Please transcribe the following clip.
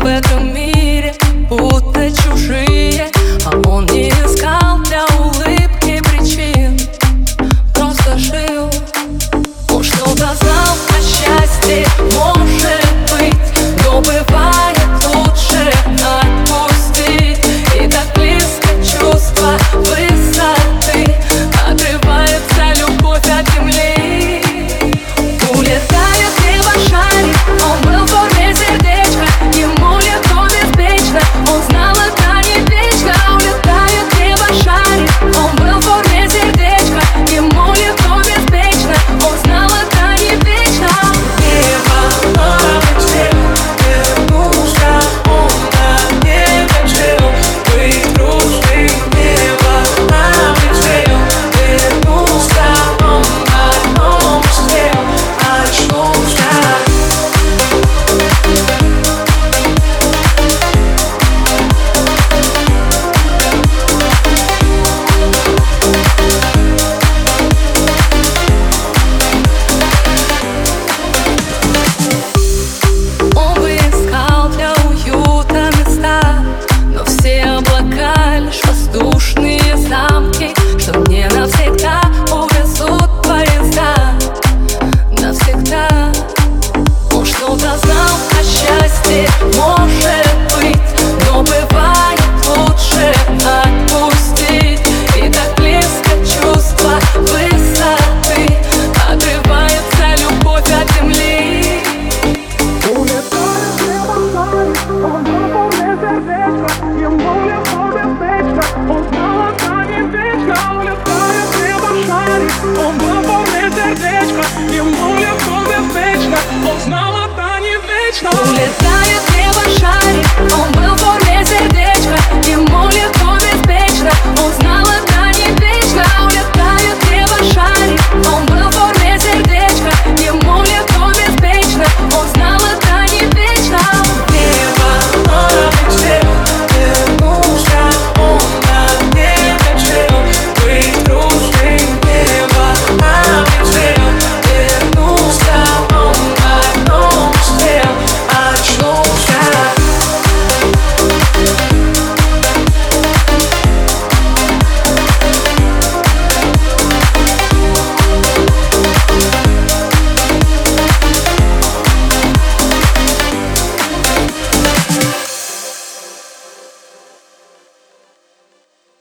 в этом мире будто чужие. А он не искал для улыбки причин. Просто жил. Он что-то знал о счастье, может воздушные замки, что мне навсегда увезут поезда, навсегда. Уж кто-то знал о счастье, может быть, но бывает лучше отпустить. И так близко чувство высоты отрывается любовь от земли. Улетает, улетает, улетает, улетает, Он был полный сердечко, ему легко любов безпечна, он знала та не вічна.